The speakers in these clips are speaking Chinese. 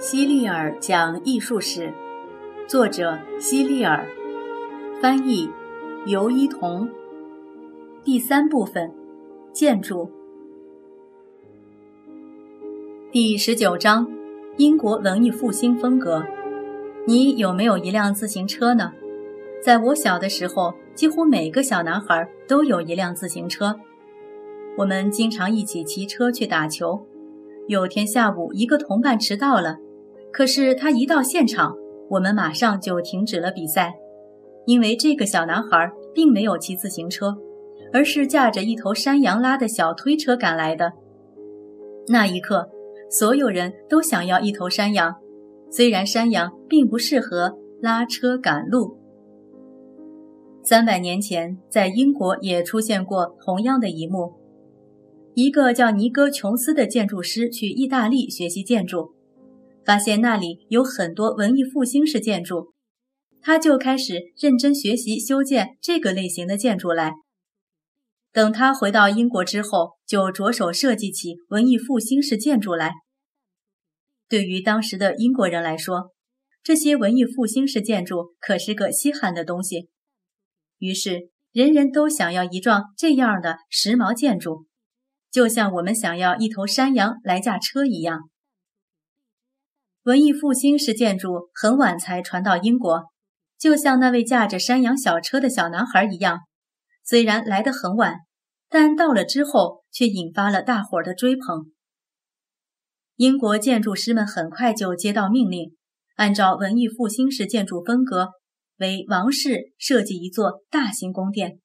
希利尔讲艺术史，作者希利尔，翻译尤一彤。第三部分，建筑。第十九章，英国文艺复兴风格。你有没有一辆自行车呢？在我小的时候，几乎每个小男孩都有一辆自行车。我们经常一起骑车去打球。有天下午，一个同伴迟到了。可是他一到现场，我们马上就停止了比赛，因为这个小男孩并没有骑自行车，而是驾着一头山羊拉的小推车赶来的。那一刻，所有人都想要一头山羊，虽然山羊并不适合拉车赶路。三百年前，在英国也出现过同样的一幕：一个叫尼哥琼斯的建筑师去意大利学习建筑。发现那里有很多文艺复兴式建筑，他就开始认真学习修建这个类型的建筑来。等他回到英国之后，就着手设计起文艺复兴式建筑来。对于当时的英国人来说，这些文艺复兴式建筑可是个稀罕的东西，于是人人都想要一幢这样的时髦建筑，就像我们想要一头山羊来驾车一样。文艺复兴式建筑很晚才传到英国，就像那位驾着山羊小车的小男孩一样。虽然来得很晚，但到了之后却引发了大伙儿的追捧。英国建筑师们很快就接到命令，按照文艺复兴式建筑风格，为王室设计一座大型宫殿，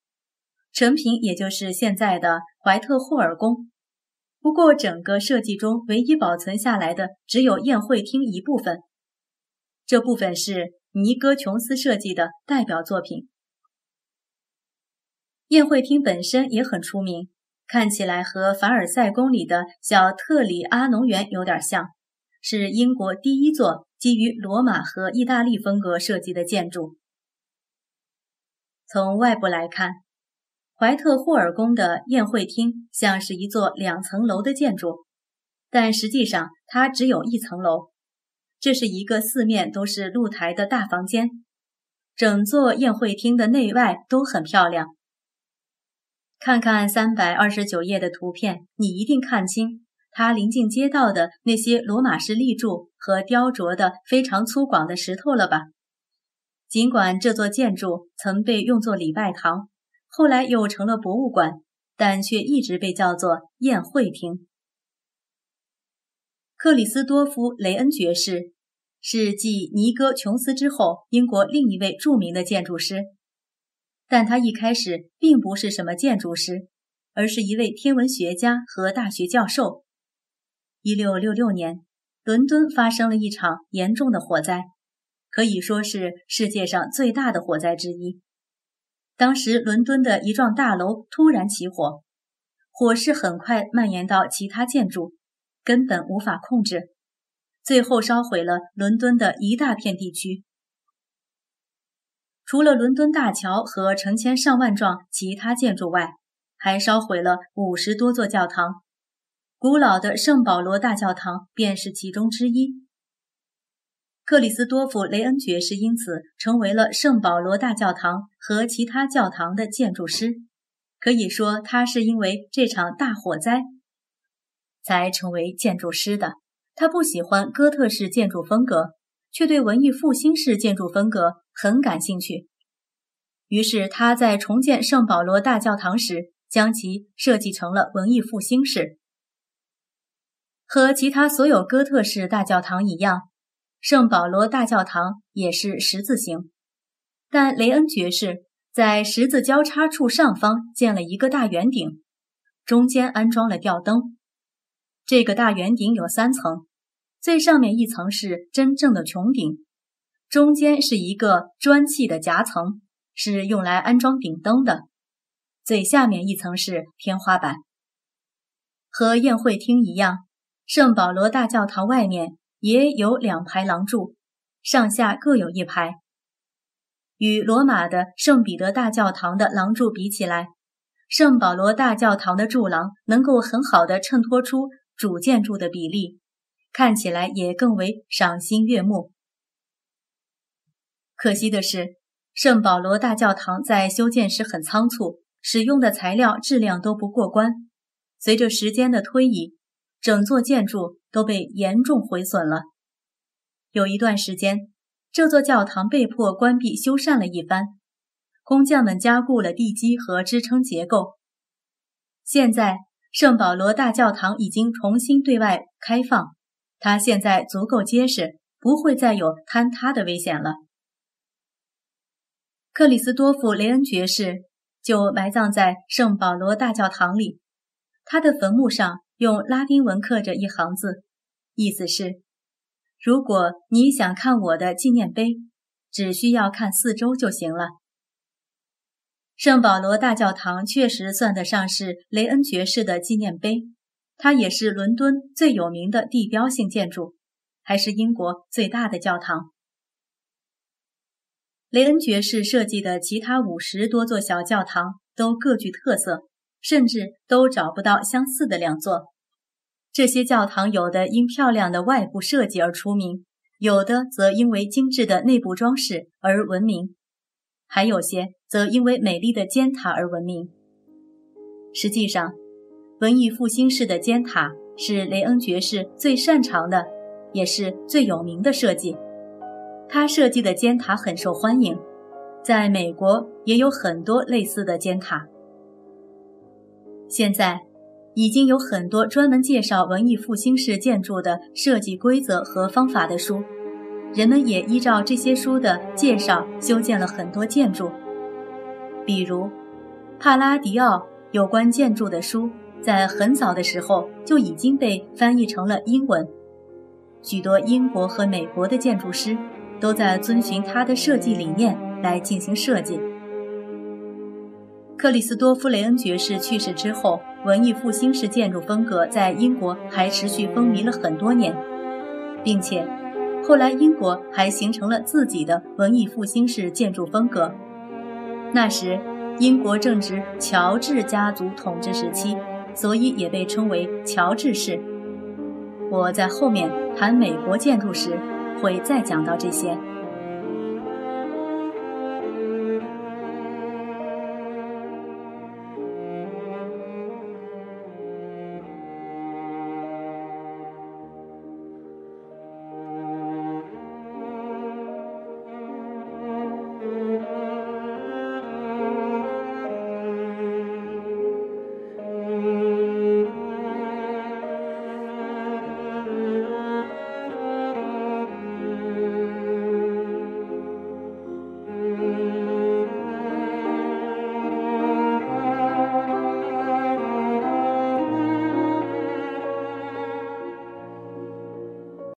成品也就是现在的怀特霍尔宫。不过，整个设计中唯一保存下来的只有宴会厅一部分。这部分是尼哥琼斯设计的代表作品。宴会厅本身也很出名，看起来和凡尔赛宫里的小特里阿农园有点像，是英国第一座基于罗马和意大利风格设计的建筑。从外部来看。怀特霍尔宫的宴会厅像是一座两层楼的建筑，但实际上它只有一层楼。这是一个四面都是露台的大房间，整座宴会厅的内外都很漂亮。看看三百二十九页的图片，你一定看清它临近街道的那些罗马式立柱和雕琢的非常粗犷的石头了吧？尽管这座建筑曾被用作礼拜堂。后来又成了博物馆，但却一直被叫做宴会厅。克里斯多夫·雷恩爵士是继尼哥琼斯之后英国另一位著名的建筑师，但他一开始并不是什么建筑师，而是一位天文学家和大学教授。一六六六年，伦敦发生了一场严重的火灾，可以说是世界上最大的火灾之一。当时，伦敦的一幢大楼突然起火，火势很快蔓延到其他建筑，根本无法控制，最后烧毁了伦敦的一大片地区。除了伦敦大桥和成千上万幢其他建筑外，还烧毁了五十多座教堂，古老的圣保罗大教堂便是其中之一。克里斯多夫·雷恩爵士因此成为了圣保罗大教堂和其他教堂的建筑师。可以说，他是因为这场大火灾才成为建筑师的。他不喜欢哥特式建筑风格，却对文艺复兴式建筑风格很感兴趣。于是，他在重建圣保罗大教堂时，将其设计成了文艺复兴式。和其他所有哥特式大教堂一样。圣保罗大教堂也是十字形，但雷恩爵士在十字交叉处上方建了一个大圆顶，中间安装了吊灯。这个大圆顶有三层，最上面一层是真正的穹顶，中间是一个砖砌的夹层，是用来安装顶灯的，最下面一层是天花板。和宴会厅一样，圣保罗大教堂外面。也有两排廊柱，上下各有一排。与罗马的圣彼得大教堂的廊柱比起来，圣保罗大教堂的柱廊能够很好的衬托出主建筑的比例，看起来也更为赏心悦目。可惜的是，圣保罗大教堂在修建时很仓促，使用的材料质量都不过关。随着时间的推移，整座建筑都被严重毁损了。有一段时间，这座教堂被迫关闭修缮了一番，工匠们加固了地基和支撑结构。现在，圣保罗大教堂已经重新对外开放，它现在足够结实，不会再有坍塌的危险了。克里斯多夫·雷恩爵士就埋葬在圣保罗大教堂里，他的坟墓上用拉丁文刻着一行字，意思是：“如果你想看我的纪念碑，只需要看四周就行了。”圣保罗大教堂确实算得上是雷恩爵士的纪念碑，它也是伦敦最有名的地标性建筑，还是英国最大的教堂。雷恩爵士设计的其他五十多座小教堂都各具特色，甚至都找不到相似的两座。这些教堂有的因漂亮的外部设计而出名，有的则因为精致的内部装饰而闻名，还有些则因为美丽的尖塔而闻名。实际上，文艺复兴式的尖塔是雷恩爵士最擅长的，也是最有名的设计。他设计的尖塔很受欢迎，在美国也有很多类似的尖塔。现在已经有很多专门介绍文艺复兴式建筑的设计规则和方法的书，人们也依照这些书的介绍修建了很多建筑。比如，帕拉迪奥有关建筑的书，在很早的时候就已经被翻译成了英文，许多英国和美国的建筑师。都在遵循他的设计理念来进行设计。克里斯多夫·雷恩爵士去世之后，文艺复兴式建筑风格在英国还持续风靡了很多年，并且后来英国还形成了自己的文艺复兴式建筑风格。那时，英国正值乔治家族统治时期，所以也被称为乔治式。我在后面谈美国建筑时。会再讲到这些。